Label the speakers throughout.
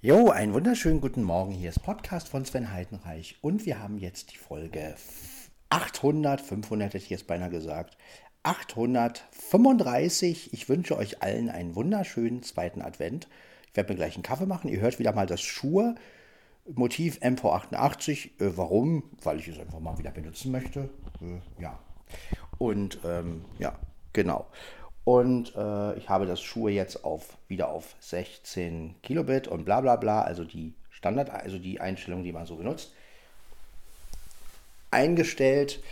Speaker 1: Jo, einen wunderschönen guten Morgen. Hier ist Podcast von Sven Heidenreich und wir haben jetzt die Folge 800, 500 hätte ich jetzt beinahe gesagt, 835. Ich wünsche euch allen einen wunderschönen zweiten Advent. Ich werde mir gleich einen Kaffee machen. Ihr hört wieder mal das Schuhe Motiv MV88. Äh, warum? Weil ich es einfach mal wieder benutzen möchte. Äh, ja. Und ähm, ja, genau. Und äh, ich habe das Schuhe jetzt auf, wieder auf 16 Kilobit und bla bla bla, also die Standard, also die Einstellung, die man so benutzt, eingestellt.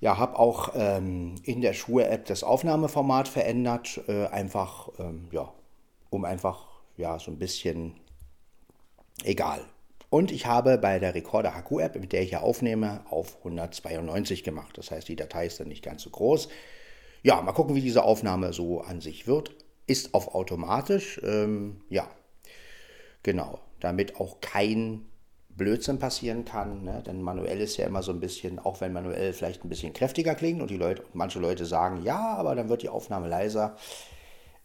Speaker 1: Ja, habe auch ähm, in der Schuhe-App das Aufnahmeformat verändert, äh, einfach, ähm, ja, um einfach, ja, so ein bisschen egal. Und ich habe bei der Recorder HQ-App, mit der ich hier aufnehme, auf 192 gemacht. Das heißt, die Datei ist dann nicht ganz so groß. Ja, mal gucken, wie diese Aufnahme so an sich wird. Ist auf automatisch, ähm, ja, genau, damit auch kein Blödsinn passieren kann, ne? denn manuell ist ja immer so ein bisschen, auch wenn manuell vielleicht ein bisschen kräftiger klingt und die Leute, manche Leute sagen, ja, aber dann wird die Aufnahme leiser,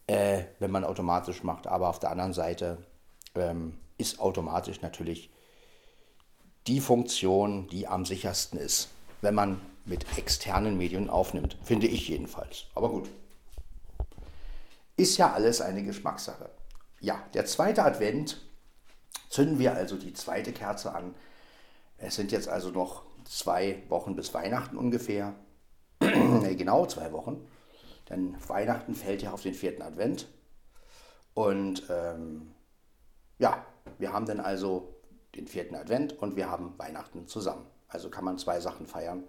Speaker 1: äh, wenn man automatisch macht. Aber auf der anderen Seite ähm, ist automatisch natürlich die Funktion, die am sichersten ist, wenn man mit externen Medien aufnimmt. Finde ich jedenfalls. Aber gut. Ist ja alles eine Geschmackssache. Ja, der zweite Advent zünden wir also die zweite Kerze an. Es sind jetzt also noch zwei Wochen bis Weihnachten ungefähr. genau zwei Wochen. Denn Weihnachten fällt ja auf den vierten Advent. Und ähm, ja, wir haben dann also den vierten Advent und wir haben Weihnachten zusammen. Also kann man zwei Sachen feiern.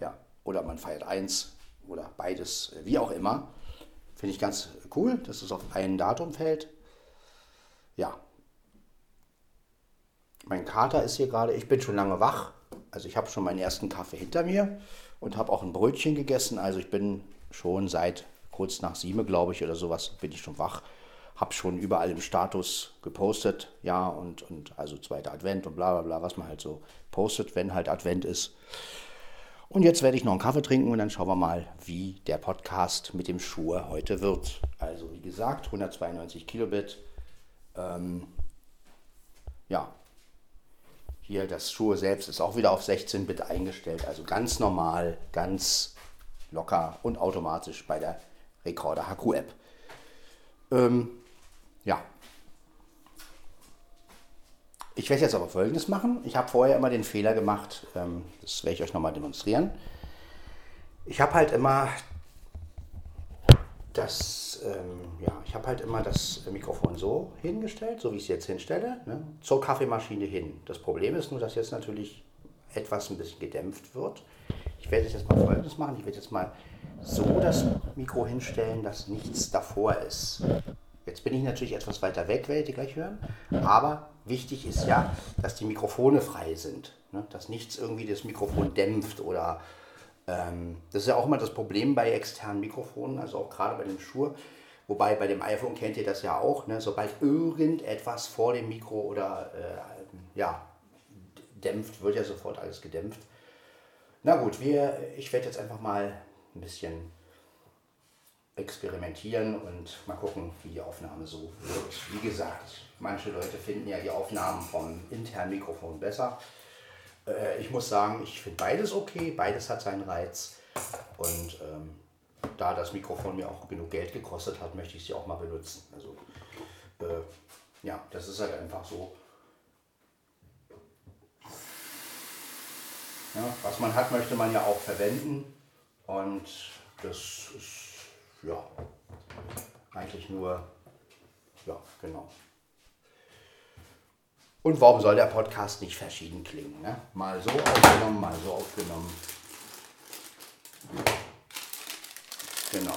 Speaker 1: Ja, oder man feiert eins oder beides, wie auch immer. Finde ich ganz cool, dass es auf ein Datum fällt. Ja. Mein Kater ist hier gerade, ich bin schon lange wach. Also ich habe schon meinen ersten Kaffee hinter mir und habe auch ein Brötchen gegessen. Also ich bin schon seit kurz nach sieben, glaube ich, oder sowas, bin ich schon wach. Habe schon überall im Status gepostet, ja, und, und also zweiter Advent und bla bla bla, was man halt so postet, wenn halt Advent ist. Und jetzt werde ich noch einen Kaffee trinken und dann schauen wir mal, wie der Podcast mit dem Schuhe heute wird. Also wie gesagt, 192 Kilobit. Ähm, ja, hier das Schuhe selbst ist auch wieder auf 16 Bit eingestellt. Also ganz normal, ganz locker und automatisch bei der Recorder HQ App. Ähm, ja, ich werde jetzt aber folgendes machen. Ich habe vorher immer den Fehler gemacht, ähm, das werde ich euch nochmal demonstrieren. Ich habe halt immer das, ähm, ja, ich habe halt immer das Mikrofon so hingestellt, so wie ich es jetzt hinstelle, ne, zur Kaffeemaschine hin. Das Problem ist nur, dass jetzt natürlich etwas ein bisschen gedämpft wird. Ich werde jetzt mal folgendes machen. Ich werde jetzt mal so das Mikro hinstellen, dass nichts davor ist. Jetzt bin ich natürlich etwas weiter weg, werdet ihr gleich hören. Aber wichtig ist ja, dass die Mikrofone frei sind. Ne? Dass nichts irgendwie das Mikrofon dämpft oder ähm, das ist ja auch immer das Problem bei externen Mikrofonen, also auch gerade bei dem Schuhe. Wobei bei dem iPhone kennt ihr das ja auch, ne? sobald irgendetwas vor dem Mikro oder äh, ja, dämpft, wird ja sofort alles gedämpft. Na gut, wir, ich werde jetzt einfach mal ein bisschen experimentieren und mal gucken, wie die Aufnahme so wird. Wie gesagt, manche Leute finden ja die Aufnahmen vom internen Mikrofon besser. Äh, ich muss sagen, ich finde beides okay, beides hat seinen Reiz. Und ähm, da das Mikrofon mir auch genug Geld gekostet hat, möchte ich sie auch mal benutzen. Also äh, ja, das ist halt einfach so. Ja, was man hat, möchte man ja auch verwenden. Und das ist ja, eigentlich nur, ja, genau. Und warum soll der Podcast nicht verschieden klingen? Ne? Mal so aufgenommen, mal so aufgenommen. Genau.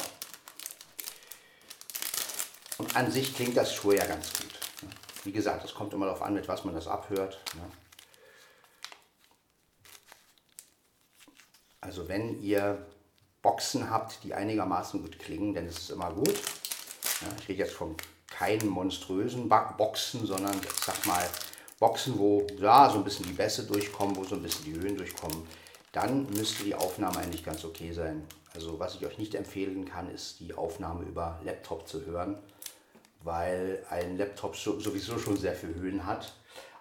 Speaker 1: Und an sich klingt das Schuh ja ganz gut. Ne? Wie gesagt, es kommt immer darauf an, mit was man das abhört. Ne? Also wenn ihr Boxen habt, die einigermaßen gut klingen, denn es ist immer gut. Ja, ich rede jetzt von keinen monströsen Boxen, sondern ich sag mal Boxen, wo ja, so ein bisschen die Bässe durchkommen, wo so ein bisschen die Höhen durchkommen. Dann müsste die Aufnahme eigentlich ganz okay sein. Also was ich euch nicht empfehlen kann, ist die Aufnahme über Laptop zu hören, weil ein Laptop sowieso schon sehr viel Höhen hat.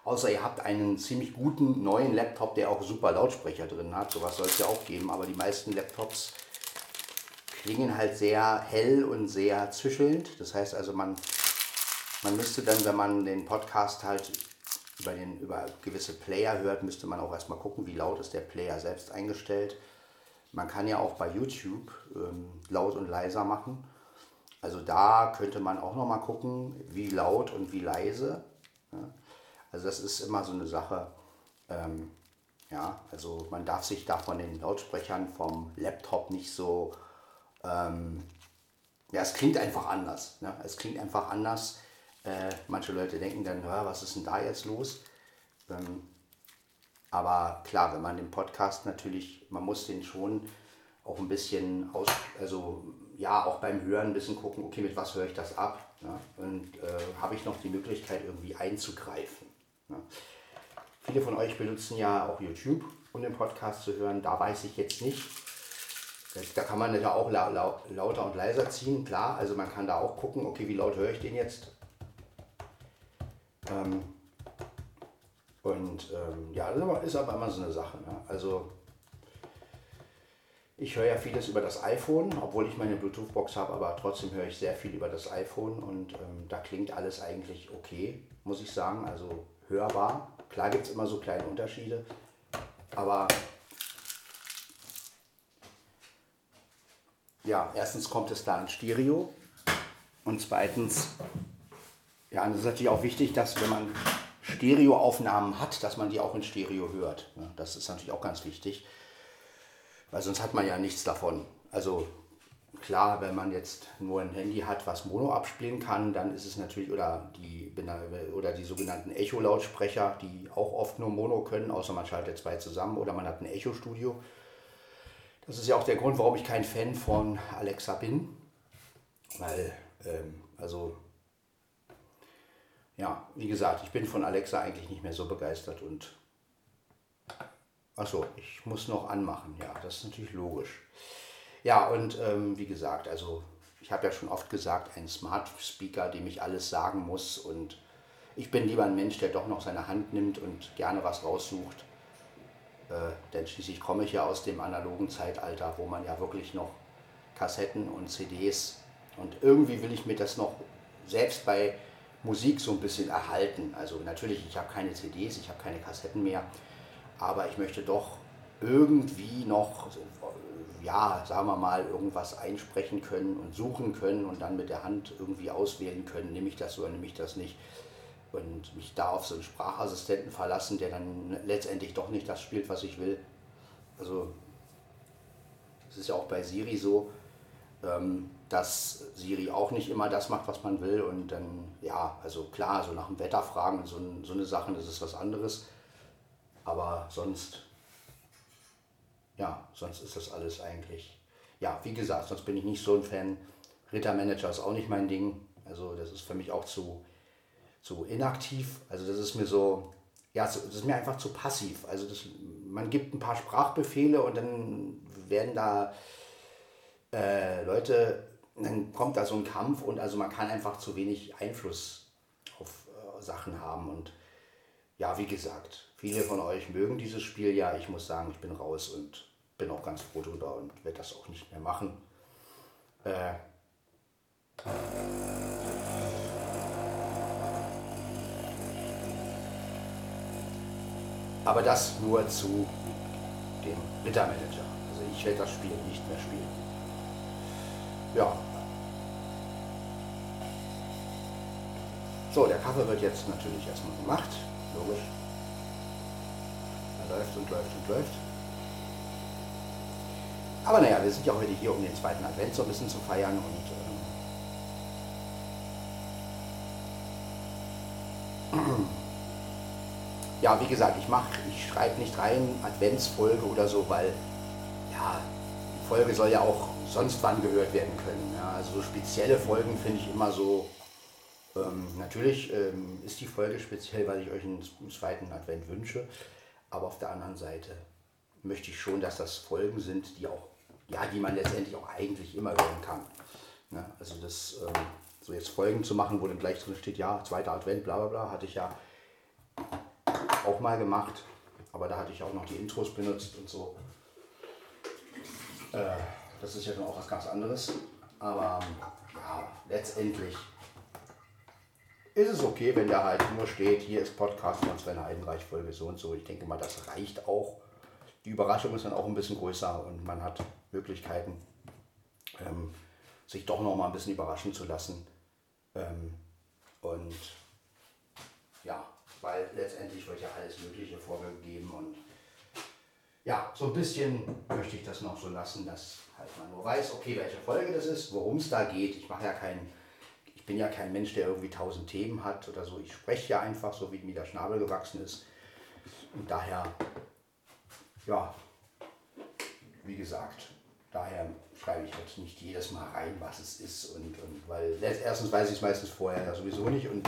Speaker 1: Außer ihr habt einen ziemlich guten neuen Laptop, der auch super Lautsprecher drin hat. Sowas soll es ja auch geben, aber die meisten Laptops klingen halt sehr hell und sehr zischelnd. Das heißt also, man, man müsste dann, wenn man den Podcast halt über, den, über gewisse Player hört, müsste man auch erstmal gucken, wie laut ist der Player selbst eingestellt. Man kann ja auch bei YouTube ähm, laut und leiser machen. Also da könnte man auch noch mal gucken, wie laut und wie leise. Ja. Also das ist immer so eine Sache. Ähm, ja, also man darf sich da von den Lautsprechern vom Laptop nicht so ähm, ja, es klingt einfach anders. Ne? Es klingt einfach anders. Äh, manche Leute denken dann, was ist denn da jetzt los? Ähm, aber klar, wenn man den Podcast natürlich, man muss den schon auch ein bisschen aus, also ja, auch beim Hören ein bisschen gucken, okay, mit was höre ich das ab? Ne? Und äh, habe ich noch die Möglichkeit, irgendwie einzugreifen? Ne? Viele von euch benutzen ja auch YouTube, um den Podcast zu hören. Da weiß ich jetzt nicht, da kann man ja auch lauter und leiser ziehen, klar. Also man kann da auch gucken, okay, wie laut höre ich den jetzt. Ähm, und ähm, ja, ist aber immer so eine Sache. Ne? Also ich höre ja vieles über das iPhone, obwohl ich meine Bluetooth-Box habe, aber trotzdem höre ich sehr viel über das iPhone und ähm, da klingt alles eigentlich okay, muss ich sagen. Also hörbar. Klar gibt es immer so kleine Unterschiede, aber ja, erstens kommt es da in Stereo und zweitens, ja, es ist natürlich auch wichtig, dass wenn man Stereoaufnahmen hat, dass man die auch in Stereo hört. Das ist natürlich auch ganz wichtig, weil sonst hat man ja nichts davon. Also klar, wenn man jetzt nur ein Handy hat, was Mono abspielen kann, dann ist es natürlich, oder die, oder die sogenannten Echo-Lautsprecher, die auch oft nur Mono können, außer man schaltet zwei zusammen, oder man hat ein Echo-Studio das ist ja auch der Grund, warum ich kein Fan von Alexa bin. Weil, ähm, also, ja, wie gesagt, ich bin von Alexa eigentlich nicht mehr so begeistert und. Achso, ich muss noch anmachen, ja, das ist natürlich logisch. Ja, und ähm, wie gesagt, also ich habe ja schon oft gesagt, ein Smart Speaker, dem ich alles sagen muss und ich bin lieber ein Mensch, der doch noch seine Hand nimmt und gerne was raussucht denn schließlich komme ich ja aus dem analogen Zeitalter, wo man ja wirklich noch Kassetten und CDs und irgendwie will ich mir das noch selbst bei Musik so ein bisschen erhalten. Also natürlich, ich habe keine CDs, ich habe keine Kassetten mehr, aber ich möchte doch irgendwie noch, ja, sagen wir mal, irgendwas einsprechen können und suchen können und dann mit der Hand irgendwie auswählen können, nehme ich das oder nehme ich das nicht und mich da auf so einen Sprachassistenten verlassen, der dann letztendlich doch nicht das spielt, was ich will. Also es ist ja auch bei Siri so, ähm, dass Siri auch nicht immer das macht, was man will. Und dann, ja, also klar, so nach dem Wetter fragen und so, so eine Sache, das ist was anderes. Aber sonst, ja, sonst ist das alles eigentlich, ja, wie gesagt, sonst bin ich nicht so ein Fan. Rittermanager ist auch nicht mein Ding. Also das ist für mich auch zu zu inaktiv. Also das ist mir so, ja, das ist mir einfach zu passiv. Also das, man gibt ein paar Sprachbefehle und dann werden da äh, Leute, dann kommt da so ein Kampf und also man kann einfach zu wenig Einfluss auf äh, Sachen haben. Und ja, wie gesagt, viele von euch mögen dieses Spiel ja. Ich muss sagen, ich bin raus und bin auch ganz froh drüber und werde das auch nicht mehr machen. Äh, Aber das nur zu dem Rittermanager. Also ich werde das Spiel nicht mehr spielen. Ja. So, der Kaffee wird jetzt natürlich erstmal gemacht. Logisch. Er läuft und läuft und läuft. Aber naja, wir sind ja heute hier, um den zweiten Advent so ein bisschen zu feiern und ähm, ja, wie gesagt, ich mache, ich schreibe nicht rein Adventsfolge oder so, weil ja, die Folge soll ja auch sonst wann gehört werden können. Ja, also so spezielle Folgen finde ich immer so. Ähm, natürlich ähm, ist die Folge speziell, weil ich euch einen zweiten Advent wünsche, aber auf der anderen Seite möchte ich schon, dass das Folgen sind, die auch, ja, die man letztendlich auch eigentlich immer hören kann. Ja, also das, ähm, so jetzt Folgen zu machen, wo dann gleich drin steht, ja, zweiter Advent, bla bla bla, hatte ich ja auch mal gemacht. Aber da hatte ich auch noch die Intros benutzt und so. Äh, das ist ja dann auch was ganz anderes. Aber ja, letztendlich ist es okay, wenn da halt nur steht, hier ist Podcast von Sven Heidenreich, Folge so und so. Ich denke mal, das reicht auch. Die Überraschung ist dann auch ein bisschen größer und man hat Möglichkeiten, ähm, sich doch noch mal ein bisschen überraschen zu lassen. Ähm, und ja, weil letztendlich wird ja alles Mögliche vorgegeben und ja, so ein bisschen möchte ich das noch so lassen, dass halt man nur weiß, okay, welche Folge das ist, worum es da geht. Ich mache ja keinen, ich bin ja kein Mensch, der irgendwie tausend Themen hat oder so. Ich spreche ja einfach so, wie mir der Schnabel gewachsen ist. Und daher, ja, wie gesagt, daher schreibe ich jetzt nicht jedes Mal rein, was es ist. Und, und weil erstens weiß ich es meistens vorher ja sowieso nicht. Und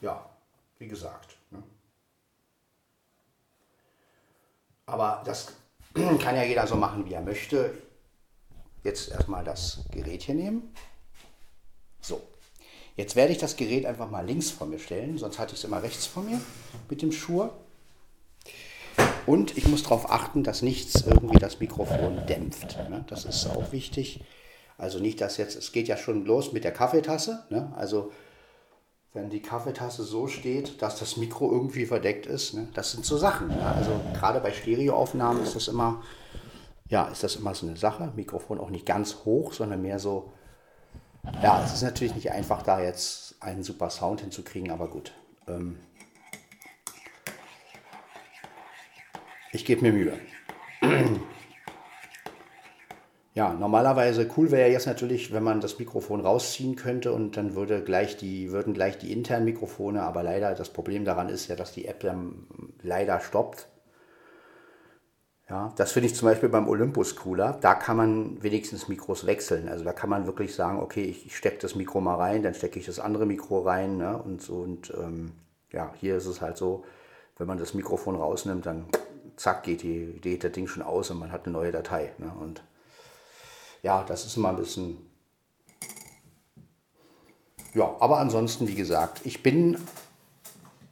Speaker 1: ja, wie gesagt. Ne? Aber das kann ja jeder so machen, wie er möchte. Jetzt erstmal das Gerät hier nehmen. So, jetzt werde ich das Gerät einfach mal links vor mir stellen, sonst hatte ich es immer rechts vor mir mit dem Schur. Und ich muss darauf achten, dass nichts irgendwie das Mikrofon dämpft. Ne? Das ist auch wichtig. Also nicht, dass jetzt, es geht ja schon los mit der Kaffeetasse. Ne? Also wenn die Kaffeetasse so steht, dass das Mikro irgendwie verdeckt ist. Ne? Das sind so Sachen. Ne? Also gerade bei Stereoaufnahmen ist das immer, ja, ist das immer so eine Sache. Mikrofon auch nicht ganz hoch, sondern mehr so. Ja, es ist natürlich nicht einfach, da jetzt einen super Sound hinzukriegen, aber gut. Ähm ich gebe mir Mühe. Ja, normalerweise cool wäre jetzt natürlich, wenn man das Mikrofon rausziehen könnte und dann würde gleich die, würden gleich die internen Mikrofone, aber leider das Problem daran ist ja, dass die App dann leider stoppt. Ja, das finde ich zum Beispiel beim Olympus cooler. Da kann man wenigstens Mikros wechseln. Also da kann man wirklich sagen, okay, ich, ich stecke das Mikro mal rein, dann stecke ich das andere Mikro rein. Ne? Und, so, und ähm, ja, hier ist es halt so, wenn man das Mikrofon rausnimmt, dann zack geht, die, geht das Ding schon aus und man hat eine neue Datei. Ne? Und ja, das ist immer ein bisschen. Ja, aber ansonsten, wie gesagt, ich bin.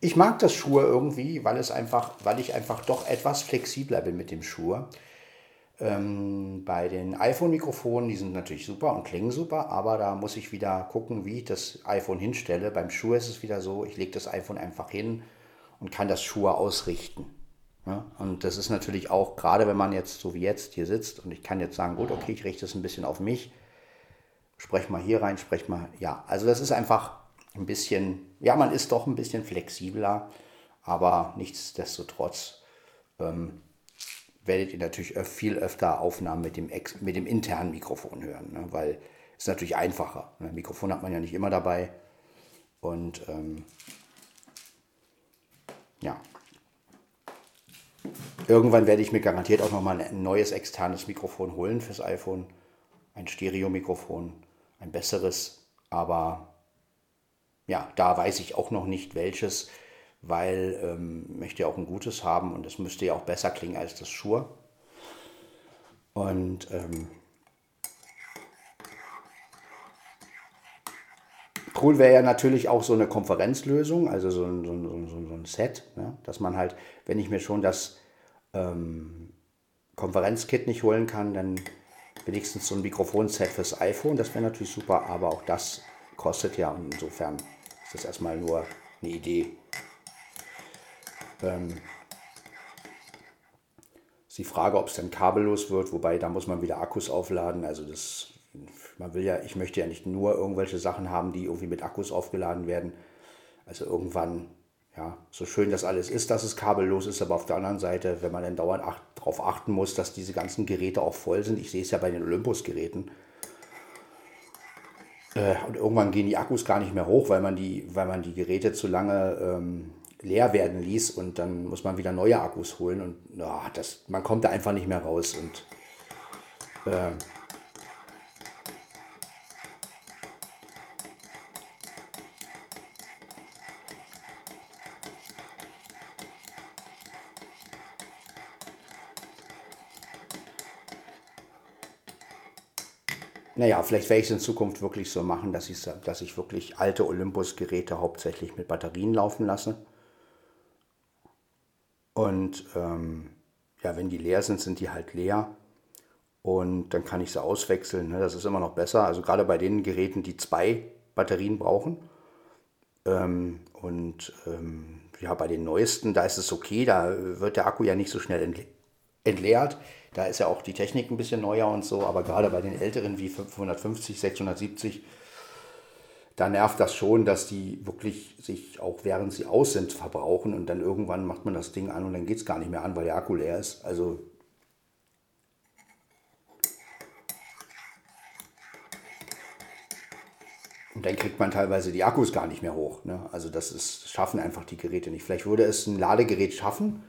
Speaker 1: Ich mag das Schuhe irgendwie, weil es einfach, weil ich einfach doch etwas flexibler bin mit dem Schuhe. Ähm, bei den iPhone-Mikrofonen, die sind natürlich super und klingen super, aber da muss ich wieder gucken, wie ich das iPhone hinstelle. Beim Schuh ist es wieder so, ich lege das iPhone einfach hin und kann das Schuhe ausrichten. Ja, und das ist natürlich auch, gerade wenn man jetzt so wie jetzt hier sitzt und ich kann jetzt sagen, gut, okay, ich richte es ein bisschen auf mich, sprech mal hier rein, sprech mal, ja, also das ist einfach ein bisschen, ja, man ist doch ein bisschen flexibler, aber nichtsdestotrotz ähm, werdet ihr natürlich viel öfter Aufnahmen mit dem, Ex mit dem internen Mikrofon hören, ne? weil es natürlich einfacher. Ne? Mikrofon hat man ja nicht immer dabei und ähm, ja, Irgendwann werde ich mir garantiert auch nochmal ein neues externes Mikrofon holen fürs iPhone. Ein Stereo-Mikrofon, ein besseres. Aber ja, da weiß ich auch noch nicht welches, weil ähm, möchte ja auch ein gutes haben und es müsste ja auch besser klingen als das Shure. Und ähm, cool wäre ja natürlich auch so eine Konferenzlösung, also so ein, so ein, so ein Set, ne? dass man halt, wenn ich mir schon das ähm, Konferenzkit nicht holen kann, dann wenigstens so ein Mikrofonset fürs iPhone, das wäre natürlich super, aber auch das kostet ja und insofern ist das erstmal nur eine Idee. Ähm, ist die Frage, ob es dann kabellos wird, wobei da muss man wieder Akkus aufladen, also das man will ja, ich möchte ja nicht nur irgendwelche Sachen haben, die irgendwie mit Akkus aufgeladen werden. Also irgendwann, ja, so schön das alles ist, dass es kabellos ist, aber auf der anderen Seite, wenn man dann dauernd ach, darauf achten muss, dass diese ganzen Geräte auch voll sind, ich sehe es ja bei den Olympus-Geräten, äh, und irgendwann gehen die Akkus gar nicht mehr hoch, weil man die, weil man die Geräte zu lange ähm, leer werden ließ und dann muss man wieder neue Akkus holen und oh, das, man kommt da einfach nicht mehr raus und äh, naja, vielleicht werde ich es in Zukunft wirklich so machen, dass ich, dass ich wirklich alte Olympus-Geräte hauptsächlich mit Batterien laufen lasse. Und ähm, ja, wenn die leer sind, sind die halt leer. Und dann kann ich sie auswechseln. Ne? Das ist immer noch besser. Also gerade bei den Geräten, die zwei Batterien brauchen. Ähm, und ähm, ja, bei den neuesten, da ist es okay, da wird der Akku ja nicht so schnell entleert. Da ist ja auch die Technik ein bisschen neuer und so, aber gerade bei den älteren wie 550, 670, da nervt das schon, dass die wirklich sich auch während sie aus sind verbrauchen und dann irgendwann macht man das Ding an und dann geht es gar nicht mehr an, weil der Akku leer ist. Also Und dann kriegt man teilweise die Akkus gar nicht mehr hoch. Ne? Also das ist, schaffen einfach die Geräte nicht. Vielleicht würde es ein Ladegerät schaffen,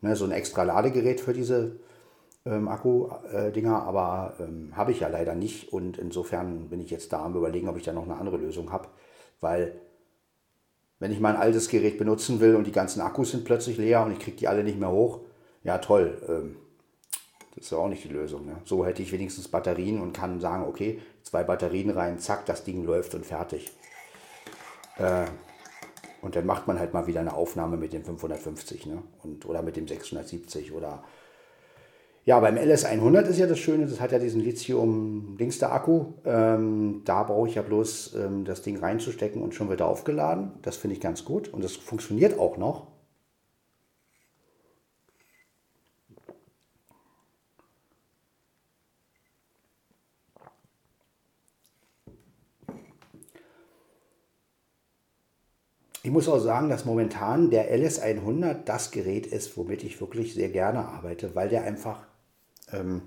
Speaker 1: ne? so ein extra Ladegerät für diese ähm, Akku-Dinger, aber ähm, habe ich ja leider nicht. Und insofern bin ich jetzt da am überlegen, ob ich da noch eine andere Lösung habe. Weil wenn ich mein altes Gerät benutzen will und die ganzen Akkus sind plötzlich leer und ich kriege die alle nicht mehr hoch, ja toll, ähm, das ist ja auch nicht die Lösung. Ne? So hätte ich wenigstens Batterien und kann sagen, okay, zwei Batterien rein, zack, das Ding läuft und fertig. Äh, und dann macht man halt mal wieder eine Aufnahme mit dem 550 ne? und, oder mit dem 670 oder ja, beim LS100 ist ja das Schöne, das hat ja diesen Lithium-Dings-Akku. Ähm, da brauche ich ja bloß ähm, das Ding reinzustecken und schon wird er aufgeladen. Das finde ich ganz gut und das funktioniert auch noch. Ich muss auch sagen, dass momentan der LS100 das Gerät ist, womit ich wirklich sehr gerne arbeite, weil der einfach ähm,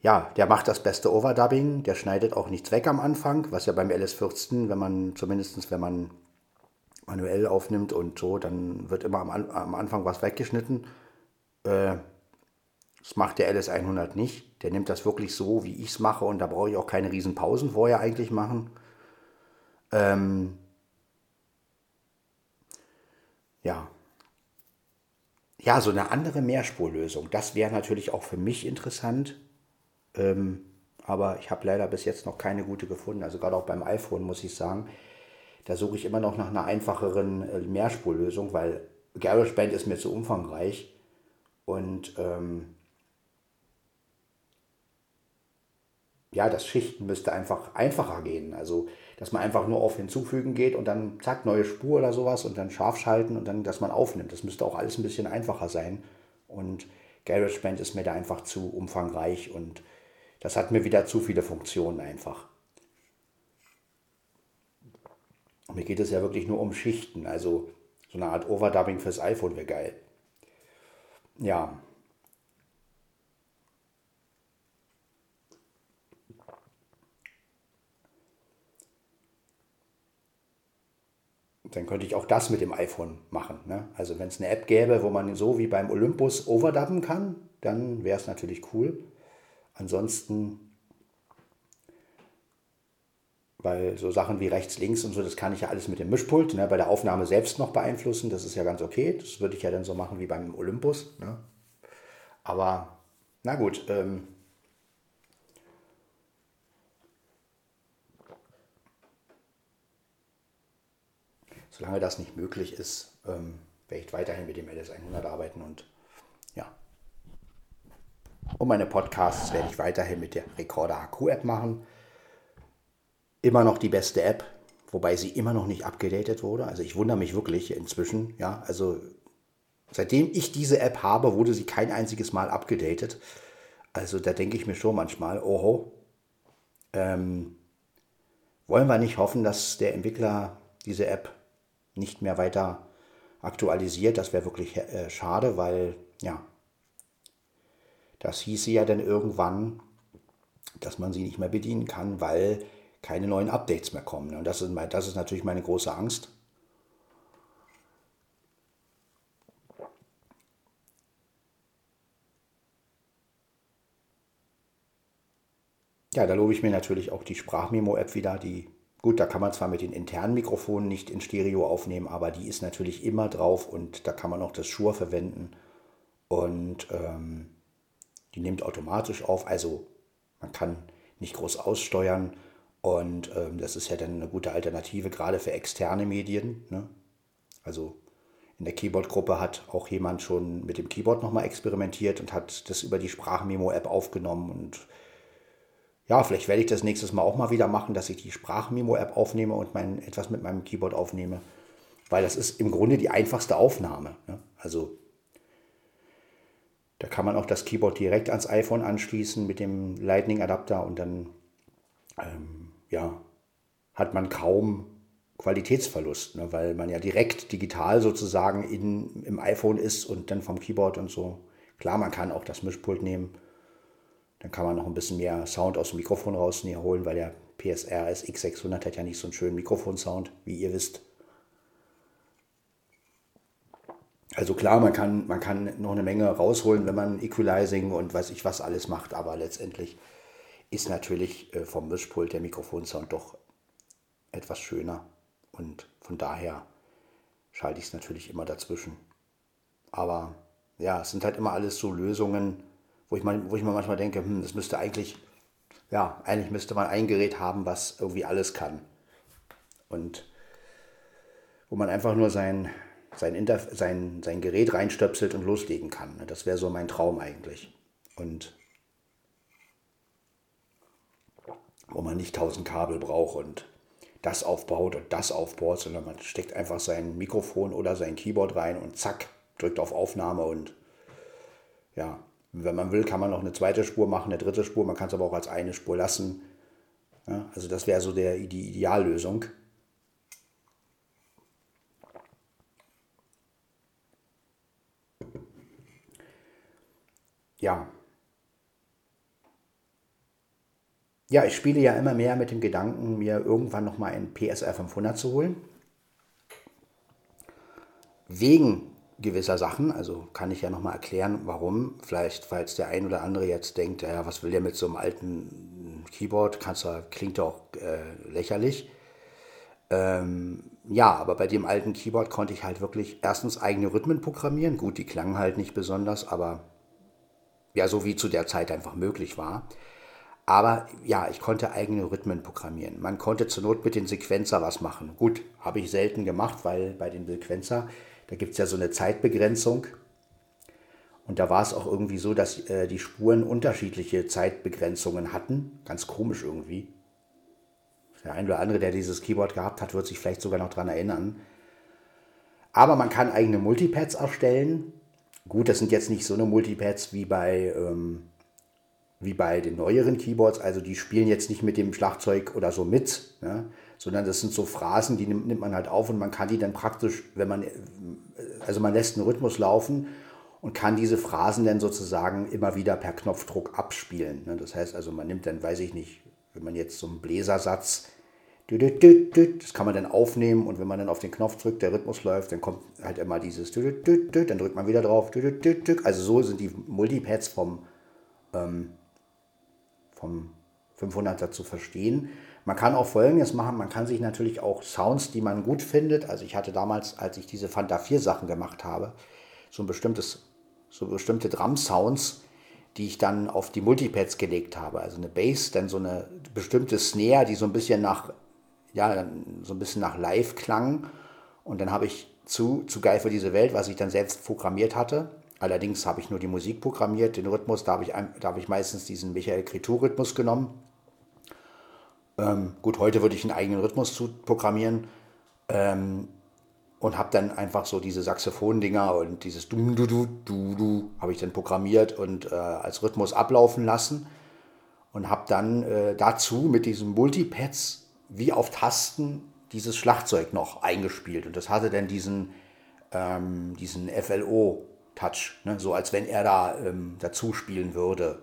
Speaker 1: ja, der macht das beste Overdubbing, der schneidet auch nichts weg am Anfang, was ja beim LS14, wenn man zumindest wenn man manuell aufnimmt und so, dann wird immer am, am Anfang was weggeschnitten. Äh, das macht der LS100 nicht. Der nimmt das wirklich so, wie ich es mache und da brauche ich auch keine riesen Pausen vorher eigentlich machen. Ähm, ja, ja, so eine andere Mehrspurlösung. Das wäre natürlich auch für mich interessant. Ähm, aber ich habe leider bis jetzt noch keine gute gefunden. Also gerade auch beim iPhone muss ich sagen, da suche ich immer noch nach einer einfacheren äh, Mehrspurlösung, weil GarageBand ist mir zu umfangreich. Und ähm, ja, das Schichten müsste einfach einfacher gehen. Also, dass man einfach nur auf Hinzufügen geht und dann zack, neue Spur oder sowas und dann scharf schalten und dann, dass man aufnimmt. Das müsste auch alles ein bisschen einfacher sein. Und GarageBand ist mir da einfach zu umfangreich und das hat mir wieder zu viele Funktionen einfach. Und mir geht es ja wirklich nur um Schichten. Also so eine Art Overdubbing fürs iPhone wäre geil. Ja, dann könnte ich auch das mit dem iPhone machen. Ne? Also wenn es eine App gäbe, wo man so wie beim Olympus overdubben kann, dann wäre es natürlich cool. Ansonsten, weil so Sachen wie rechts, links und so, das kann ich ja alles mit dem Mischpult ne, bei der Aufnahme selbst noch beeinflussen. Das ist ja ganz okay. Das würde ich ja dann so machen wie beim Olympus. Ne? Aber na gut, ähm, solange das nicht möglich ist, ähm, werde ich weiterhin mit dem LS100 arbeiten und ja. Und meine Podcasts werde ich weiterhin mit der Recorder HQ App machen. Immer noch die beste App, wobei sie immer noch nicht abgedatet wurde. Also ich wundere mich wirklich inzwischen. Ja, also seitdem ich diese App habe, wurde sie kein einziges Mal abgedatet. Also da denke ich mir schon manchmal, oho, ähm, wollen wir nicht hoffen, dass der Entwickler diese App nicht mehr weiter aktualisiert. Das wäre wirklich äh, schade, weil ja, das hieße ja dann irgendwann, dass man sie nicht mehr bedienen kann, weil keine neuen Updates mehr kommen. Und das ist, das ist natürlich meine große Angst. Ja, da lobe ich mir natürlich auch die Sprachmemo-App wieder, die Gut, da kann man zwar mit den internen Mikrofonen nicht in Stereo aufnehmen, aber die ist natürlich immer drauf und da kann man auch das Shure verwenden und ähm, die nimmt automatisch auf. Also man kann nicht groß aussteuern. Und ähm, das ist ja dann eine gute Alternative, gerade für externe Medien. Ne? Also in der Keyboard-Gruppe hat auch jemand schon mit dem Keyboard nochmal experimentiert und hat das über die Sprachmemo-App aufgenommen. Und ja, vielleicht werde ich das nächstes Mal auch mal wieder machen, dass ich die Sprachmemo-App aufnehme und mein, etwas mit meinem Keyboard aufnehme. Weil das ist im Grunde die einfachste Aufnahme. Ne? Also da kann man auch das Keyboard direkt ans iPhone anschließen mit dem Lightning-Adapter und dann ähm, ja, hat man kaum Qualitätsverlust, ne, weil man ja direkt digital sozusagen in, im iPhone ist und dann vom Keyboard und so. Klar, man kann auch das Mischpult nehmen. Dann kann man noch ein bisschen mehr Sound aus dem Mikrofon rausholen, weil der PSR SX600 hat ja nicht so einen schönen Mikrofonsound, wie ihr wisst. Also klar, man kann, man kann noch eine Menge rausholen, wenn man Equalizing und weiß ich was alles macht, aber letztendlich ist natürlich äh, vom Mischpult der Mikrofonsound doch etwas schöner und von daher schalte ich es natürlich immer dazwischen. Aber ja, es sind halt immer alles so Lösungen, wo ich, mal, wo ich mir manchmal denke, hm, das müsste eigentlich, ja, eigentlich müsste man ein Gerät haben, was irgendwie alles kann. Und wo man einfach nur sein, sein, Interf sein, sein Gerät reinstöpselt und loslegen kann. Ne? Das wäre so mein Traum eigentlich. Und wo man nicht tausend Kabel braucht und das aufbaut und das aufbaut, sondern man steckt einfach sein Mikrofon oder sein Keyboard rein und zack, drückt auf Aufnahme und ja, wenn man will, kann man noch eine zweite Spur machen, eine dritte Spur, man kann es aber auch als eine Spur lassen. Ja, also das wäre so der, die Ideallösung. Ja, ja, ich spiele ja immer mehr mit dem Gedanken, mir irgendwann nochmal ein PSR 500 zu holen. Wegen gewisser Sachen, also kann ich ja nochmal erklären, warum. Vielleicht, falls der ein oder andere jetzt denkt, ja, was will der mit so einem alten Keyboard, Kannst du, klingt doch äh, lächerlich. Ähm, ja, aber bei dem alten Keyboard konnte ich halt wirklich erstens eigene Rhythmen programmieren. Gut, die klangen halt nicht besonders, aber ja, so wie zu der Zeit einfach möglich war. Aber ja, ich konnte eigene Rhythmen programmieren. Man konnte zur Not mit den Sequenzer was machen. Gut, habe ich selten gemacht, weil bei den Sequenzer, da gibt es ja so eine Zeitbegrenzung. Und da war es auch irgendwie so, dass äh, die Spuren unterschiedliche Zeitbegrenzungen hatten. Ganz komisch irgendwie. Der ein oder andere, der dieses Keyboard gehabt hat, wird sich vielleicht sogar noch daran erinnern. Aber man kann eigene Multipads erstellen. Gut, das sind jetzt nicht so eine Multipads wie bei ähm, wie bei den neueren Keyboards. Also die spielen jetzt nicht mit dem Schlagzeug oder so mit, ne? Sondern das sind so Phrasen, die nimmt, nimmt man halt auf und man kann die dann praktisch, wenn man, also man lässt einen Rhythmus laufen und kann diese Phrasen dann sozusagen immer wieder per Knopfdruck abspielen. Ne? Das heißt also, man nimmt dann, weiß ich nicht, wenn man jetzt so einen Bläsersatz, das kann man dann aufnehmen und wenn man dann auf den Knopf drückt, der Rhythmus läuft, dann kommt halt immer dieses, dann drückt man wieder drauf. Also so sind die Multipads vom, ähm, vom 500er zu verstehen. Man kann auch Folgendes machen, man kann sich natürlich auch Sounds, die man gut findet, also ich hatte damals, als ich diese Fanta 4 Sachen gemacht habe, so ein bestimmtes, so bestimmte Drum-Sounds, die ich dann auf die Multipads gelegt habe. Also eine Bass, dann so eine bestimmte Snare, die so ein bisschen nach, ja, so ein bisschen nach Live klang. Und dann habe ich zu, zu geil für diese Welt, was ich dann selbst programmiert hatte, Allerdings habe ich nur die Musik programmiert, den Rhythmus, da habe ich, da habe ich meistens diesen Michael Cretou-Rhythmus genommen. Ähm, gut, heute würde ich einen eigenen Rhythmus zu programmieren ähm, und habe dann einfach so diese Saxophon-Dinger und dieses du du du du du habe ich dann programmiert und äh, als Rhythmus ablaufen lassen und habe dann äh, dazu mit diesen Multipads wie auf Tasten dieses Schlagzeug noch eingespielt und das hatte dann diesen ähm, diesen FLO Touch, ne? so als wenn er da ähm, dazu spielen würde.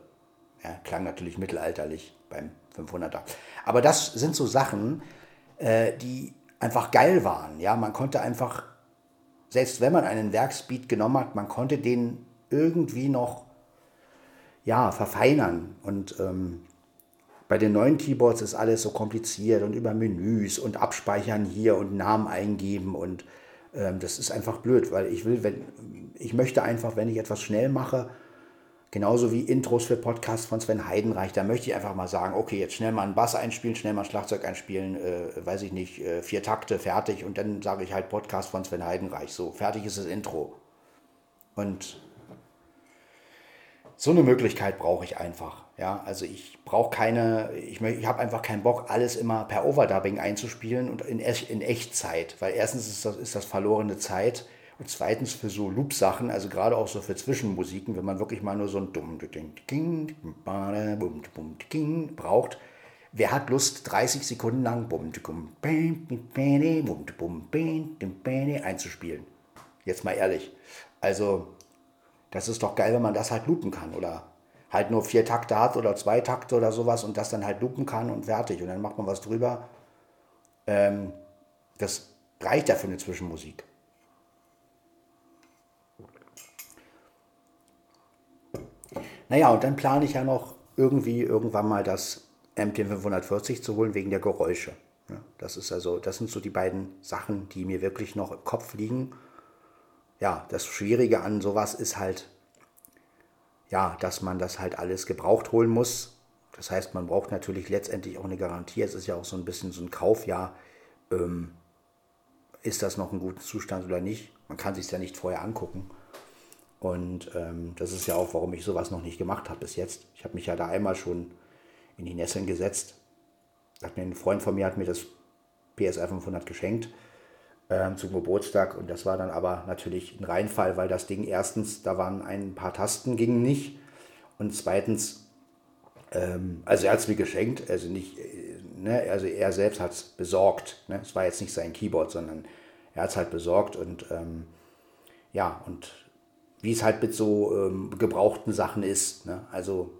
Speaker 1: Ja, klang natürlich mittelalterlich beim 500er. Aber das sind so Sachen, äh, die einfach geil waren. Ja, man konnte einfach, selbst wenn man einen Werksbeat genommen hat, man konnte den irgendwie noch ja, verfeinern. Und ähm, bei den neuen Keyboards ist alles so kompliziert und über Menüs und Abspeichern hier und Namen eingeben und ähm, das ist einfach blöd, weil ich will, wenn ich möchte einfach, wenn ich etwas schnell mache, Genauso wie Intros für Podcasts von Sven Heidenreich. Da möchte ich einfach mal sagen, okay, jetzt schnell mal einen Bass einspielen, schnell mal ein Schlagzeug einspielen, äh, weiß ich nicht, äh, vier Takte, fertig. Und dann sage ich halt Podcast von Sven Heidenreich. So, fertig ist das Intro. Und so eine Möglichkeit brauche ich einfach. Ja, also ich brauche keine, ich, ich habe einfach keinen Bock, alles immer per Overdubbing einzuspielen und in, in Echtzeit. Weil erstens ist das, ist das verlorene Zeit und zweitens für so Loop-Sachen, also gerade auch so für Zwischenmusiken, wenn man wirklich mal nur so ein dumm braucht. Wer hat Lust, 30 Sekunden lang einzuspielen? Jetzt mal ehrlich. Also, das ist doch geil, wenn man das halt loopen kann. Oder halt nur vier Takte hat oder zwei Takte oder sowas und das dann halt loopen kann und fertig. Und dann macht man was drüber. Ähm, das reicht ja für eine Zwischenmusik. Naja, und dann plane ich ja noch irgendwie irgendwann mal das MT540 zu holen wegen der Geräusche. das ist also, das sind so die beiden Sachen, die mir wirklich noch im Kopf liegen. Ja, das Schwierige an sowas ist halt, ja, dass man das halt alles gebraucht holen muss. Das heißt, man braucht natürlich letztendlich auch eine Garantie. Es ist ja auch so ein bisschen so ein Kaufjahr. Ähm, ist das noch ein guter Zustand oder nicht? Man kann sich ja nicht vorher angucken. Und ähm, das ist ja auch, warum ich sowas noch nicht gemacht habe bis jetzt. Ich habe mich ja da einmal schon in die Nesseln gesetzt. Hat mir ein Freund von mir hat mir das PSR 500 geschenkt ähm, zum Geburtstag und das war dann aber natürlich ein Reinfall, weil das Ding erstens, da waren ein paar Tasten, gingen nicht und zweitens, ähm, also er hat es mir geschenkt, also nicht, äh, ne, also er selbst hat es besorgt. Ne? Es war jetzt nicht sein Keyboard, sondern er hat es halt besorgt und ähm, ja, und wie es halt mit so ähm, gebrauchten Sachen ist. Ne? Also,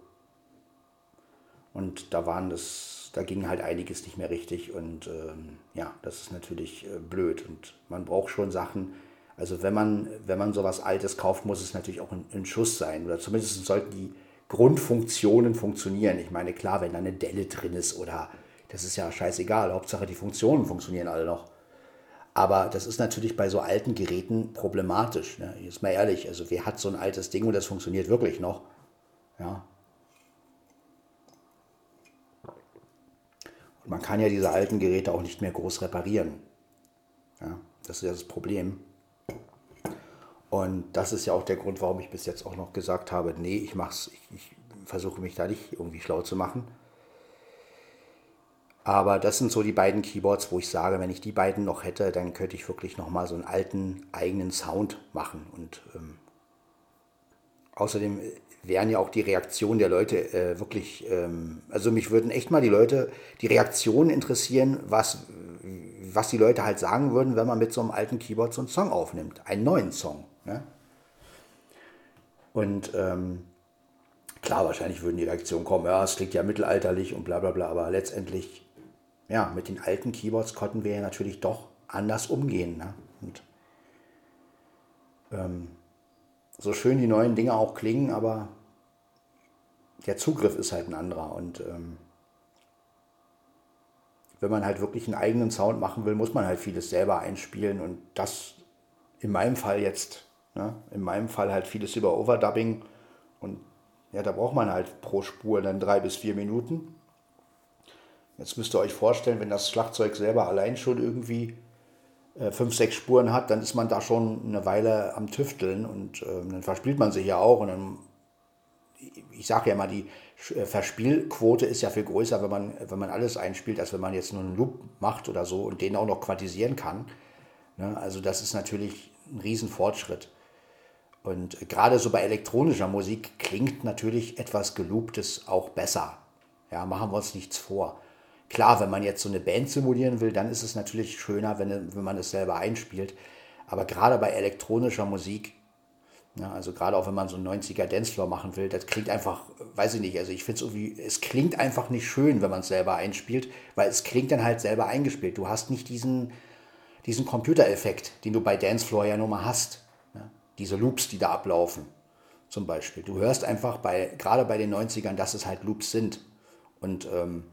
Speaker 1: und da waren das, da ging halt einiges nicht mehr richtig und ähm, ja, das ist natürlich äh, blöd und man braucht schon Sachen. Also wenn man, wenn man sowas Altes kauft, muss es natürlich auch ein, ein Schuss sein oder zumindest sollten die Grundfunktionen funktionieren. Ich meine, klar, wenn da eine Delle drin ist oder das ist ja scheißegal, Hauptsache die Funktionen funktionieren alle noch. Aber das ist natürlich bei so alten Geräten problematisch. Ne? Jetzt mal ehrlich, also wer hat so ein altes Ding und das funktioniert wirklich noch? Ja. Und man kann ja diese alten Geräte auch nicht mehr groß reparieren. Ja, das ist ja das Problem. Und das ist ja auch der Grund, warum ich bis jetzt auch noch gesagt habe, nee, ich mach's, ich, ich versuche mich da nicht irgendwie schlau zu machen. Aber das sind so die beiden Keyboards, wo ich sage, wenn ich die beiden noch hätte, dann könnte ich wirklich nochmal so einen alten eigenen Sound machen. Und ähm, außerdem wären ja auch die Reaktionen der Leute äh, wirklich, ähm, also mich würden echt mal die Leute, die Reaktionen interessieren, was, was die Leute halt sagen würden, wenn man mit so einem alten Keyboard so einen Song aufnimmt, einen neuen Song. Ne? Und ähm, klar, wahrscheinlich würden die Reaktionen kommen, ja, es klingt ja mittelalterlich und bla bla bla, aber letztendlich ja, mit den alten Keyboards konnten wir ja natürlich doch anders umgehen. Ne? Und ähm, so schön die neuen Dinge auch klingen, aber der Zugriff ist halt ein anderer. Und ähm, wenn man halt wirklich einen eigenen Sound machen will, muss man halt vieles selber einspielen. Und das in meinem Fall jetzt, ne? in meinem Fall halt vieles über Overdubbing. Und ja, da braucht man halt pro Spur dann drei bis vier Minuten. Jetzt müsst ihr euch vorstellen, wenn das Schlagzeug selber allein schon irgendwie äh, fünf, sechs Spuren hat, dann ist man da schon eine Weile am Tüfteln und äh, dann verspielt man sich ja auch. Und dann, ich sage ja mal, die äh, Verspielquote ist ja viel größer, wenn man, wenn man alles einspielt, als wenn man jetzt nur einen Loop macht oder so und den auch noch quantisieren kann. Ne? Also das ist natürlich ein Riesenfortschritt. Und gerade so bei elektronischer Musik klingt natürlich etwas Gelooptes auch besser. Ja, machen wir uns nichts vor. Klar, wenn man jetzt so eine Band simulieren will, dann ist es natürlich schöner, wenn, wenn man es selber einspielt. Aber gerade bei elektronischer Musik, ja, also gerade auch wenn man so einen 90er Dancefloor machen will, das klingt einfach, weiß ich nicht, also ich finde es irgendwie, es klingt einfach nicht schön, wenn man es selber einspielt, weil es klingt dann halt selber eingespielt. Du hast nicht diesen, diesen Computereffekt, den du bei Dancefloor ja nur mal hast. Ja, diese Loops, die da ablaufen, zum Beispiel. Du hörst einfach bei, gerade bei den 90ern, dass es halt Loops sind. Und ähm,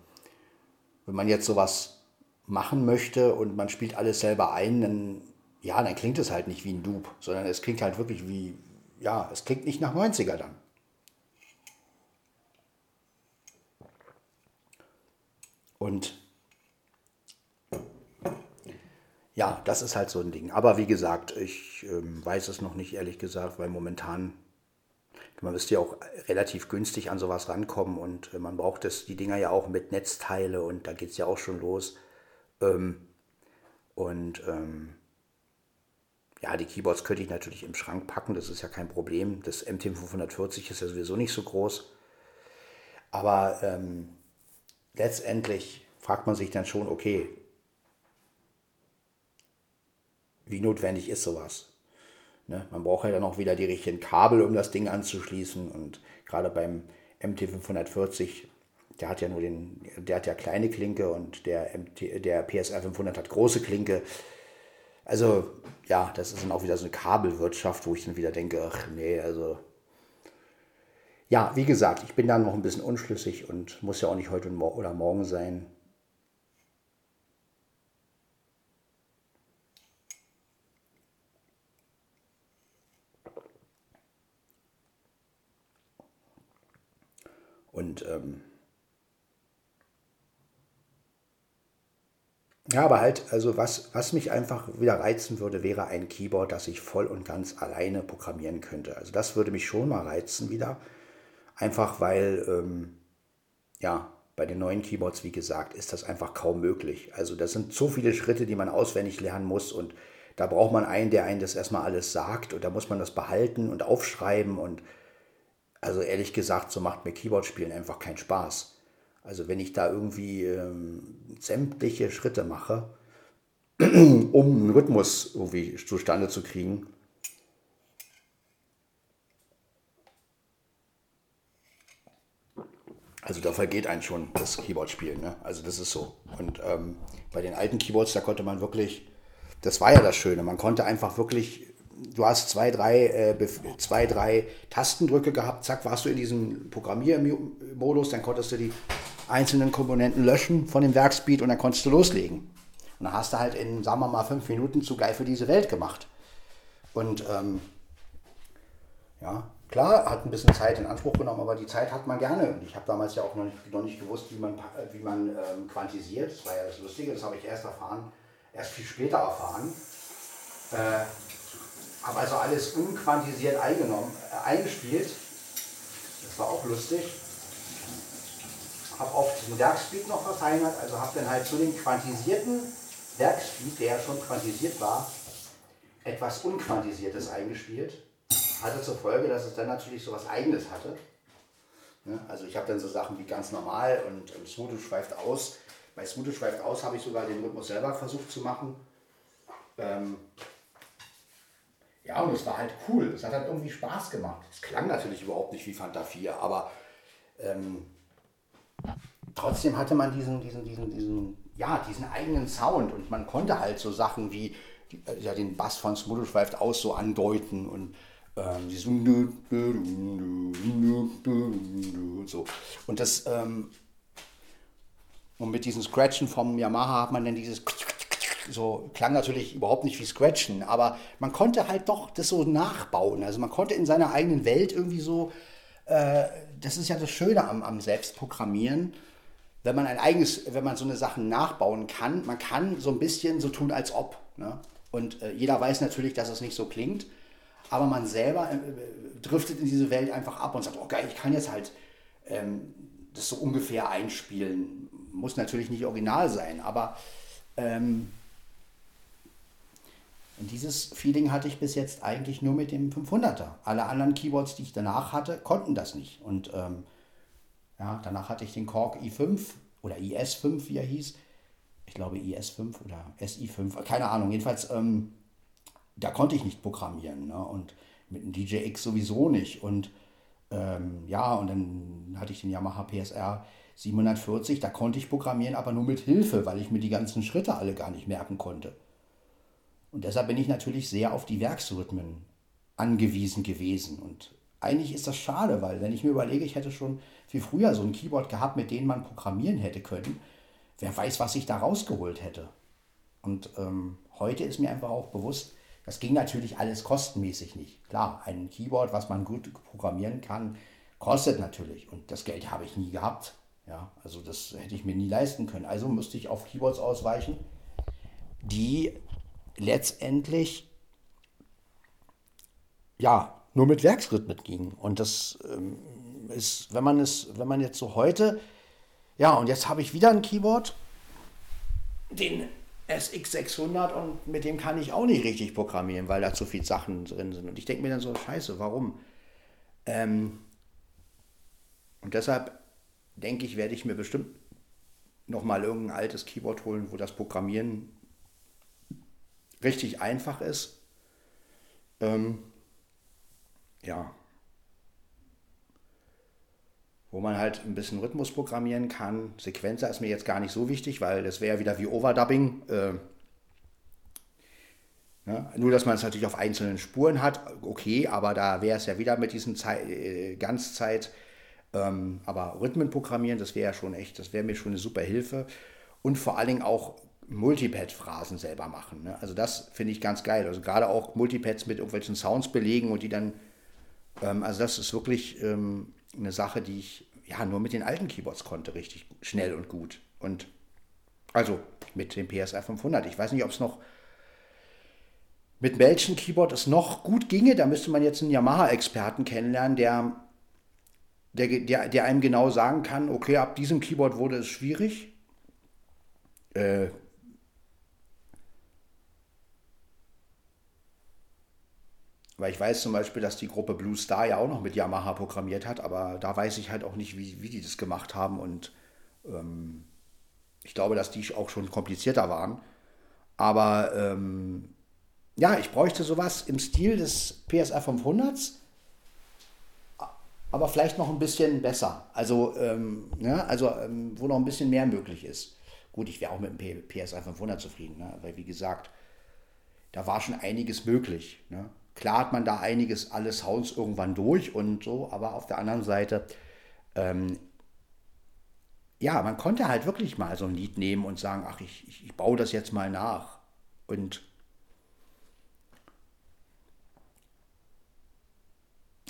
Speaker 1: wenn man jetzt sowas machen möchte und man spielt alles selber ein, dann, ja, dann klingt es halt nicht wie ein Dub, sondern es klingt halt wirklich wie, ja, es klingt nicht nach 90er dann. Und ja, das ist halt so ein Ding. Aber wie gesagt, ich ähm, weiß es noch nicht, ehrlich gesagt, weil momentan man müsste ja auch relativ günstig an sowas rankommen und äh, man braucht das, die Dinger ja auch mit Netzteile und da geht es ja auch schon los. Ähm, und ähm, ja, die Keyboards könnte ich natürlich im Schrank packen, das ist ja kein Problem. Das MT540 ist ja sowieso nicht so groß. Aber ähm, letztendlich fragt man sich dann schon, okay, wie notwendig ist sowas? Ne? Man braucht ja dann auch wieder die richtigen Kabel, um das Ding anzuschließen. Und gerade beim MT540, der hat ja nur den, der hat ja kleine Klinke und der, MT, der PSR 500 hat große Klinke. Also ja, das ist dann auch wieder so eine Kabelwirtschaft, wo ich dann wieder denke, ach nee, also ja, wie gesagt, ich bin da noch ein bisschen unschlüssig und muss ja auch nicht heute oder morgen sein. Und ähm, ja, aber halt, also was, was mich einfach wieder reizen würde, wäre ein Keyboard, das ich voll und ganz alleine programmieren könnte. Also das würde mich schon mal reizen wieder. Einfach weil, ähm, ja, bei den neuen Keyboards, wie gesagt, ist das einfach kaum möglich. Also das sind so viele Schritte, die man auswendig lernen muss und da braucht man einen, der einen das erstmal alles sagt und da muss man das behalten und aufschreiben und also ehrlich gesagt, so macht mir Keyboard-Spielen einfach keinen Spaß. Also wenn ich da irgendwie ähm, sämtliche Schritte mache, um einen Rhythmus irgendwie zustande zu kriegen, also da vergeht einem schon das Keyboard-Spielen. Ne? Also das ist so. Und ähm, bei den alten Keyboards, da konnte man wirklich, das war ja das Schöne, man konnte einfach wirklich du hast zwei, drei, äh, zwei, drei Tastendrücke gehabt, zack, warst du in diesem Programmiermodus, dann konntest du die einzelnen Komponenten löschen von dem Werkspeed und dann konntest du loslegen. Und dann hast du halt in, sagen wir mal, fünf Minuten zu geil für diese Welt gemacht. Und ähm, ja, klar, hat ein bisschen Zeit in Anspruch genommen, aber die Zeit hat man gerne. Und ich habe damals ja auch noch nicht, noch nicht gewusst, wie man, wie man ähm, quantisiert. Das war ja das Lustige, das habe ich erst erfahren, erst viel später erfahren. Äh, habe also alles unquantisiert eingenommen, äh, eingespielt. Das war auch lustig. Habe oft den Werkspeed noch verfeinert, also habe dann halt zu dem quantisierten Werkspeed, der ja schon quantisiert war, etwas Unquantisiertes eingespielt. Hatte zur Folge, dass es dann natürlich so was Eigenes hatte. Ne? Also ich habe dann so Sachen wie ganz normal und, und Smooth schweift aus. Bei Smooth schweift aus habe ich sogar den Rhythmus selber versucht zu machen. Ähm, ja, und es war halt cool. Es hat halt irgendwie Spaß gemacht. Es klang natürlich überhaupt nicht wie Fanta 4, aber ähm, trotzdem hatte man diesen, diesen, diesen, diesen, ja, diesen eigenen Sound und man konnte halt so Sachen wie äh, ja, den Bass von Smooth schweift aus so andeuten und ähm, und so. Und das ähm, und mit diesen Scratchen vom Yamaha hat man dann dieses so klang natürlich überhaupt nicht wie Scratchen, aber man konnte halt doch das so nachbauen. Also man konnte in seiner eigenen Welt irgendwie so, äh, das ist ja das Schöne am, am Selbstprogrammieren, wenn man ein eigenes, wenn man so eine Sachen nachbauen kann, man kann so ein bisschen so tun, als ob. Ne? Und äh, jeder weiß natürlich, dass es nicht so klingt, aber man selber äh, driftet in diese Welt einfach ab und sagt, oh geil, ich kann jetzt halt ähm, das so ungefähr einspielen. Muss natürlich nicht original sein, aber ähm, und dieses Feeling hatte ich bis jetzt eigentlich nur mit dem 500er. Alle anderen Keyboards, die ich danach hatte, konnten das nicht. Und ähm, ja, danach hatte ich den Korg i5 oder IS5, wie er hieß. Ich glaube IS5 oder SI5, keine Ahnung. Jedenfalls, ähm, da konnte ich nicht programmieren. Ne? Und mit dem DJX sowieso nicht. Und ähm, ja, und dann hatte ich den Yamaha PSR 740, da konnte ich programmieren, aber nur mit Hilfe, weil ich mir die ganzen Schritte alle gar nicht merken konnte. Und deshalb bin ich natürlich sehr auf die Werksrhythmen angewiesen gewesen. Und eigentlich ist das schade, weil wenn ich mir überlege, ich hätte schon viel früher so ein Keyboard gehabt, mit dem man programmieren hätte können, wer weiß, was ich da rausgeholt hätte. Und ähm, heute ist mir einfach auch bewusst, das ging natürlich alles kostenmäßig nicht. Klar, ein Keyboard, was man gut programmieren kann, kostet natürlich. Und das Geld habe ich nie gehabt. Ja, also das hätte ich mir nie leisten können. Also musste ich auf Keyboards ausweichen, die letztendlich ja nur mit Werksrhythmen gingen. Und das ähm, ist, wenn man es, wenn man jetzt so heute, ja, und jetzt habe ich wieder ein Keyboard, den SX600 und mit dem kann ich auch nicht richtig programmieren, weil da zu viele Sachen drin sind. Und ich denke mir dann so, scheiße, warum? Ähm, und deshalb denke ich, werde ich mir bestimmt nochmal irgendein altes Keyboard holen, wo das Programmieren richtig einfach ist. Ähm, ja. Wo man halt ein bisschen Rhythmus programmieren kann. Sequenzer ist mir jetzt gar nicht so wichtig, weil das wäre wieder wie Overdubbing. Äh, ne? Nur, dass man es natürlich auf einzelnen Spuren hat, okay, aber da wäre es ja wieder mit diesen Zeit, äh, Ganzzeit ähm, aber Rhythmen programmieren, das wäre ja schon echt, das wäre mir schon eine super Hilfe. Und vor allen Dingen auch Multipad-Phrasen selber machen. Ne? Also das finde ich ganz geil. Also gerade auch Multipads mit irgendwelchen Sounds belegen und die dann, ähm, also das ist wirklich ähm, eine Sache, die ich ja nur mit den alten Keyboards konnte, richtig schnell und gut. Und also mit dem PSR 500. Ich weiß nicht, ob es noch mit welchem Keyboard es noch gut ginge. Da müsste man jetzt einen Yamaha-Experten kennenlernen, der der, der, der einem genau sagen kann, okay, ab diesem Keyboard wurde es schwierig. Äh, weil ich weiß zum Beispiel, dass die Gruppe Blue Star ja auch noch mit Yamaha programmiert hat, aber da weiß ich halt auch nicht, wie, wie die das gemacht haben und ähm, ich glaube, dass die auch schon komplizierter waren. Aber ähm, ja, ich bräuchte sowas im Stil des PSR 500s aber vielleicht noch ein bisschen besser. Also, ähm, ja, also ähm, wo noch ein bisschen mehr möglich ist. Gut, ich wäre auch mit dem PSI 500 zufrieden, ne? weil wie gesagt, da war schon einiges möglich. Ne? Klar hat man da einiges, alle Sounds irgendwann durch und so, aber auf der anderen Seite, ähm, ja, man konnte halt wirklich mal so ein Lied nehmen und sagen, ach, ich, ich, ich baue das jetzt mal nach. Und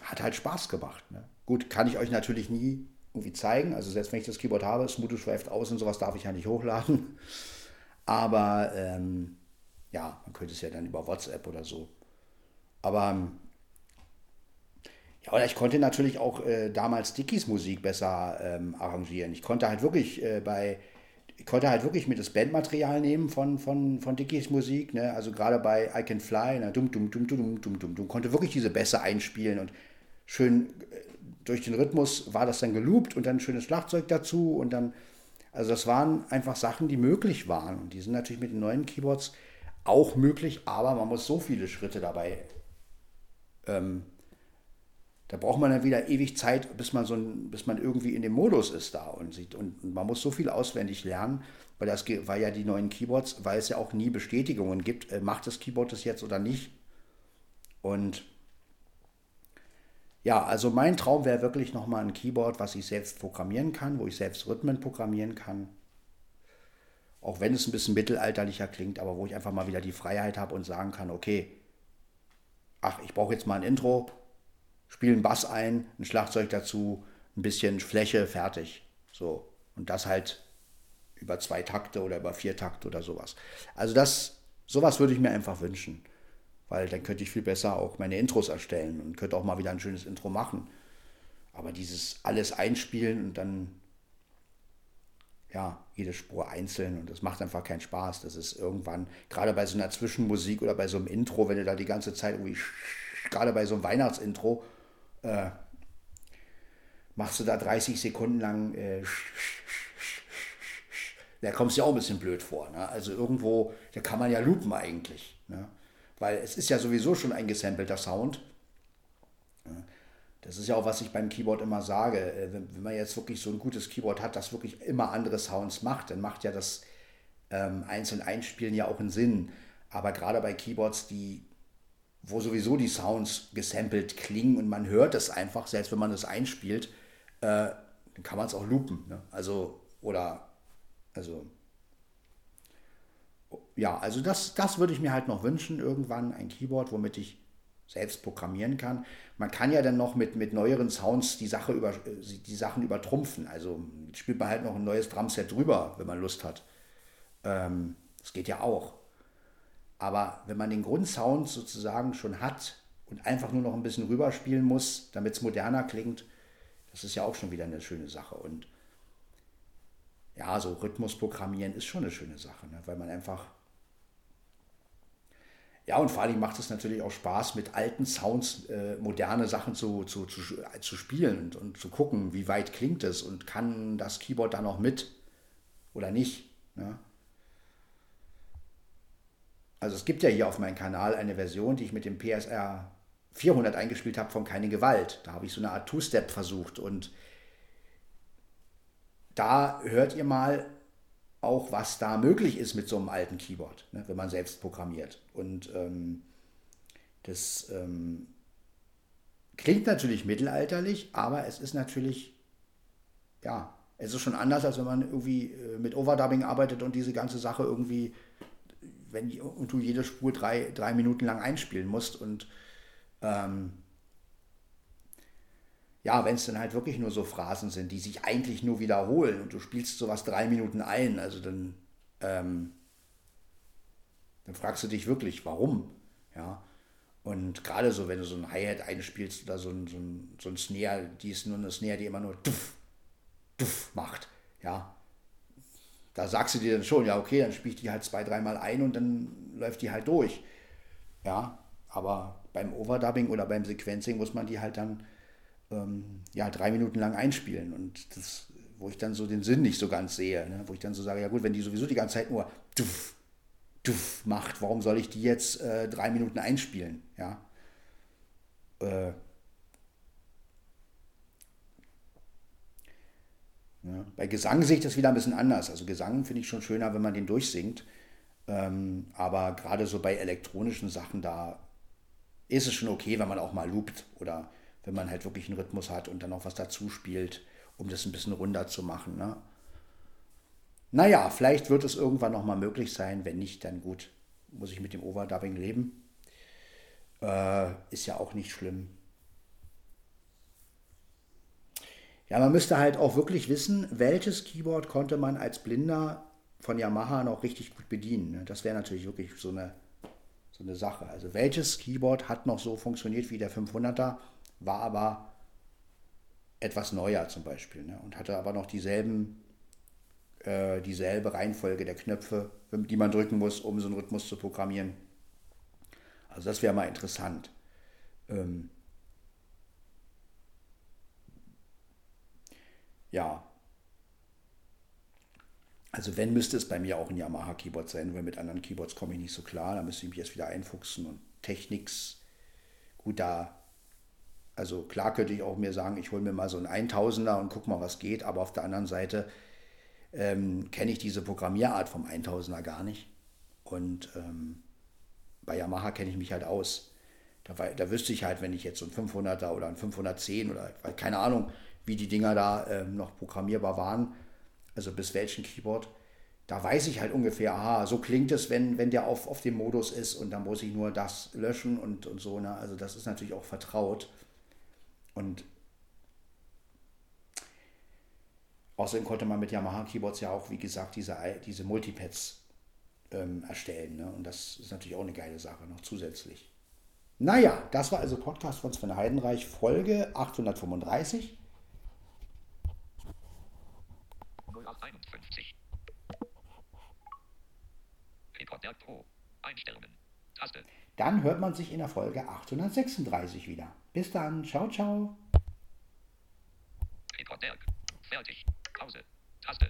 Speaker 1: hat halt Spaß gemacht. Ne? Gut, kann ich euch natürlich nie irgendwie zeigen. Also selbst wenn ich das Keyboard habe, Smudo schweift aus und sowas darf ich ja nicht hochladen. Aber ähm, ja, man könnte es ja dann über WhatsApp oder so. Aber ähm, ja, oder ich konnte natürlich auch äh, damals Dickies Musik besser ähm, arrangieren. Ich konnte halt wirklich äh, bei, ich konnte halt wirklich mir das Bandmaterial nehmen von, von, von Dickies Musik, ne? also gerade bei I Can Fly, ne? dum, dum, dum, dum, dum, dum, dum, konnte wirklich diese Bässe einspielen und schön äh, durch den Rhythmus war das dann geloopt und dann schönes Schlagzeug dazu und dann, also das waren einfach Sachen, die möglich waren und die sind natürlich mit den neuen Keyboards auch möglich, aber man muss so viele Schritte dabei, ähm, da braucht man dann wieder ewig Zeit, bis man so ein, bis man irgendwie in dem Modus ist da und sieht und, man muss so viel auswendig lernen, weil das weil ja die neuen Keyboards, weil es ja auch nie Bestätigungen gibt, äh, macht das Keyboard das jetzt oder nicht und ja, also mein Traum wäre wirklich nochmal ein Keyboard, was ich selbst programmieren kann, wo ich selbst Rhythmen programmieren kann. Auch wenn es ein bisschen mittelalterlicher klingt, aber wo ich einfach mal wieder die Freiheit habe und sagen kann, okay, ach, ich brauche jetzt mal ein Intro, spiele einen Bass ein, ein Schlagzeug dazu, ein bisschen Fläche, fertig. So. Und das halt über zwei Takte oder über vier Takte oder sowas. Also das, sowas würde ich mir einfach wünschen weil dann könnte ich viel besser auch meine Intros erstellen und könnte auch mal wieder ein schönes Intro machen. Aber dieses alles einspielen und dann ja, jede Spur einzeln und das macht einfach keinen Spaß. Das ist irgendwann, gerade bei so einer Zwischenmusik oder bei so einem Intro, wenn du da die ganze Zeit irgendwie, gerade bei so einem Weihnachtsintro, äh, machst du da 30 Sekunden lang, äh, da kommst du ja auch ein bisschen blöd vor. Ne? Also irgendwo, da kann man ja loopen eigentlich. Ne? weil es ist ja sowieso schon ein gesampelter Sound. Das ist ja auch, was ich beim Keyboard immer sage. Äh, wenn man jetzt wirklich so ein gutes Keyboard hat, das wirklich immer andere Sounds macht, dann macht ja das ähm, einzeln Einspielen ja auch einen Sinn. Aber gerade bei Keyboards, die, wo sowieso die Sounds gesampelt klingen und man hört es einfach, selbst wenn man das einspielt, äh, dann kann man es auch loopen. Ne? Also, oder, also ja, also das, das würde ich mir halt noch wünschen, irgendwann ein Keyboard, womit ich selbst programmieren kann. Man kann ja dann noch mit, mit neueren Sounds die, Sache über, die Sachen übertrumpfen. Also spielt man halt noch ein neues Drumset drüber, wenn man Lust hat. Ähm, das geht ja auch. Aber wenn man den Grundsound sozusagen schon hat und einfach nur noch ein bisschen rüberspielen muss, damit es moderner klingt, das ist ja auch schon wieder eine schöne Sache. Und ja, so Rhythmus programmieren ist schon eine schöne Sache, ne? weil man einfach ja, und vor allem macht es natürlich auch Spaß, mit alten Sounds äh, moderne Sachen zu, zu, zu, zu spielen und, und, zu gucken, wie weit klingt es und kann das Keyboard da noch mit oder nicht. Ne? Also es gibt ja hier auf meinem Kanal eine Version, die ich mit dem PSR 400 eingespielt habe von Keine Gewalt. Da habe ich so eine Art Two-Step versucht und da hört ihr mal, auch, was da möglich ist mit so einem alten Keyboard, ne, wenn man selbst programmiert. Und ähm, das ähm, klingt natürlich mittelalterlich, aber es ist natürlich, ja, es ist schon anders, als wenn man irgendwie äh, mit Overdubbing arbeitet und diese ganze Sache irgendwie, wenn und du jede Spur drei, drei Minuten lang einspielen musst und ähm, ja, wenn es dann halt wirklich nur so Phrasen sind, die sich eigentlich nur wiederholen und du spielst sowas drei Minuten ein, also dann, ähm, dann fragst du dich wirklich, warum? Ja. Und gerade so, wenn du so ein Hi-Hat einspielst oder so ein, so, ein, so ein Snare, die ist nur eine Snare, die immer nur duff, duff macht, ja. Da sagst du dir dann schon, ja, okay, dann spiele ich die halt zwei, dreimal ein und dann läuft die halt durch. Ja, aber beim Overdubbing oder beim Sequencing muss man die halt dann ähm, ja, drei Minuten lang einspielen. Und das, wo ich dann so den Sinn nicht so ganz sehe, ne? wo ich dann so sage, ja gut, wenn die sowieso die ganze Zeit nur duff, duff macht, warum soll ich die jetzt äh, drei Minuten einspielen? Ja. Äh, ja. Bei Gesang sehe ich das wieder ein bisschen anders. Also Gesang finde ich schon schöner, wenn man den durchsingt. Ähm, aber gerade so bei elektronischen Sachen, da ist es schon okay, wenn man auch mal loopt oder wenn man halt wirklich einen Rhythmus hat und dann noch was dazu spielt, um das ein bisschen runder zu machen. Ne? Naja, vielleicht wird es irgendwann nochmal möglich sein. Wenn nicht, dann gut, muss ich mit dem Overdubbing leben. Äh, ist ja auch nicht schlimm. Ja, man müsste halt auch wirklich wissen, welches Keyboard konnte man als Blinder von Yamaha noch richtig gut bedienen. Ne? Das wäre natürlich wirklich so eine, so eine Sache. Also welches Keyboard hat noch so funktioniert wie der 500er? War aber etwas neuer zum Beispiel ne? und hatte aber noch dieselben, äh, dieselbe Reihenfolge der Knöpfe, die man drücken muss, um so einen Rhythmus zu programmieren. Also das wäre mal interessant. Ähm ja. Also wenn, müsste es bei mir auch ein Yamaha-Keyboard sein, weil mit anderen Keyboards komme ich nicht so klar. Da müsste ich mich erst wieder einfuchsen und Techniks, gut, da also klar könnte ich auch mir sagen, ich hole mir mal so einen 1000er und guck mal, was geht, aber auf der anderen Seite ähm, kenne ich diese Programmierart vom 1000er gar nicht. Und ähm, bei Yamaha kenne ich mich halt aus. Da, da, wüsste ich halt, wenn ich jetzt so ein 500er oder ein 510 oder keine Ahnung, wie die Dinger da ähm, noch programmierbar waren, also bis welchen Keyboard, da weiß ich halt ungefähr, aha, so klingt es, wenn, wenn der auf, auf dem Modus ist und dann muss ich nur das löschen und, und so. Ne? Also das ist natürlich auch vertraut. Und außerdem konnte man mit Yamaha Keyboards ja auch, wie gesagt, diese, diese Multipads ähm, erstellen. Ne? Und das ist natürlich auch eine geile Sache noch zusätzlich. Naja, das war also Podcast von Sven Heidenreich, Folge 835. 0851. Pro. Einstellungen. Taste. Dann hört man sich in der Folge 836 wieder. Bis dann. Ciao, ciao. Fertig. Pause. Taste.